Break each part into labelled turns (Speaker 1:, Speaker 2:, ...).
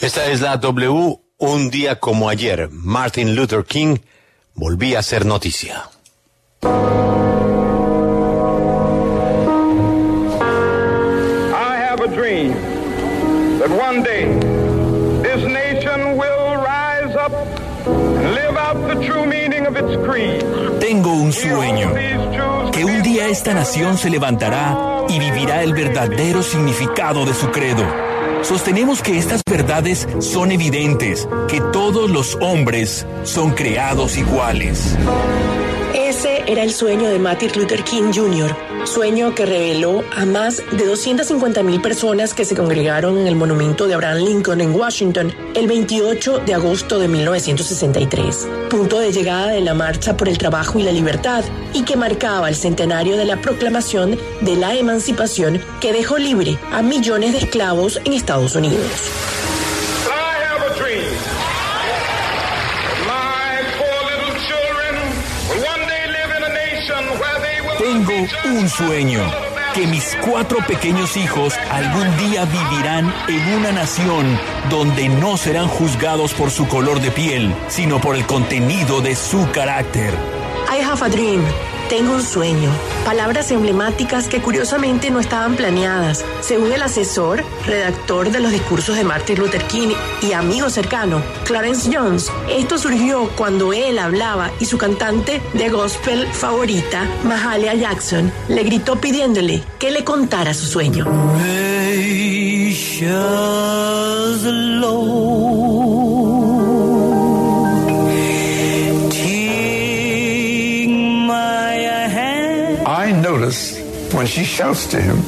Speaker 1: Esta es la W. Un día como ayer, Martin Luther King volvía a ser noticia.
Speaker 2: I have a dream that one day this nation will rise up and live out the true meaning of its creed.
Speaker 3: Tengo un sueño, que un día esta nación se levantará y vivirá el verdadero significado de su credo. Sostenemos que estas verdades son evidentes, que todos los hombres son creados iguales.
Speaker 4: Ese era el sueño de Martin Luther King Jr., sueño que reveló a más de 250 mil personas que se congregaron en el monumento de Abraham Lincoln en Washington el 28 de agosto de 1963, punto de llegada de la Marcha por el Trabajo y la Libertad y que marcaba el centenario de la proclamación de la emancipación que dejó libre a millones de esclavos en Estados Unidos.
Speaker 3: Tengo un sueño, que mis cuatro pequeños hijos algún día vivirán en una nación donde no serán juzgados por su color de piel, sino por el contenido de su carácter.
Speaker 4: I. Tengo un sueño. Palabras emblemáticas que curiosamente no estaban planeadas. Según el asesor, redactor de los discursos de Martin Luther King y amigo cercano, Clarence Jones, esto surgió cuando él hablaba y su cantante de gospel favorita, Mahalia Jackson, le gritó pidiéndole que le contara su sueño.
Speaker 5: I notice when she shouts to him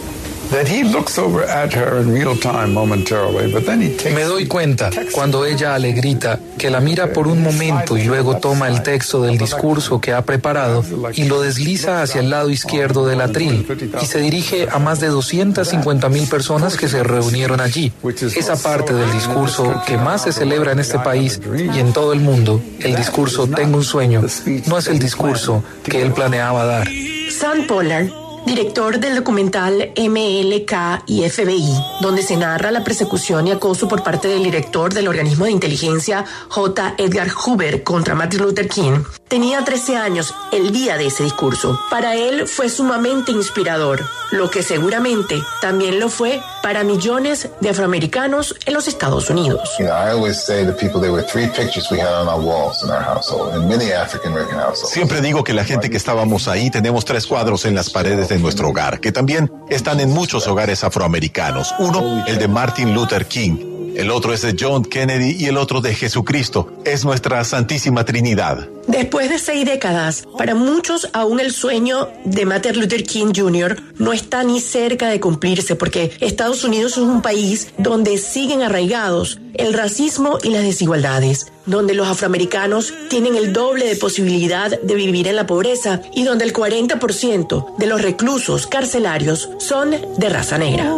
Speaker 5: that he looks over at her in real time momentarily, but then he takes
Speaker 6: Me doy cuenta cuando ella le grita que la mira por un momento y luego toma el texto del discurso que ha preparado y lo desliza hacia el lado izquierdo del atril y se dirige a más de 250 mil personas que se reunieron allí. Esa parte del discurso que más se celebra en este país y en todo el mundo, el discurso Tengo un sueño, no es el discurso que él planeaba dar.
Speaker 4: Sam Pollard, director del documental MLK y FBI, donde se narra la persecución y acoso por parte del director del organismo de inteligencia J. Edgar Hoover contra Martin Luther King, tenía 13 años el día de ese discurso. Para él fue sumamente inspirador, lo que seguramente también lo fue para millones de afroamericanos en los Estados Unidos.
Speaker 7: You know, I always say to people there were three pictures we had on our walls in our household, in many African American households.
Speaker 8: Siempre digo que la gente que estábamos ahí tenemos tres cuadros en las paredes de nuestro hogar, que también están en muchos hogares afroamericanos. Uno, el de Martin Luther King. El otro es de John Kennedy y el otro de Jesucristo. Es nuestra Santísima Trinidad.
Speaker 4: Después de seis décadas, para muchos aún el sueño de Martin Luther King Jr. no está ni cerca de cumplirse porque Estados Unidos es un país donde siguen arraigados el racismo y las desigualdades, donde los afroamericanos tienen el doble de posibilidad de vivir en la pobreza y donde el 40% de los reclusos carcelarios son de raza negra.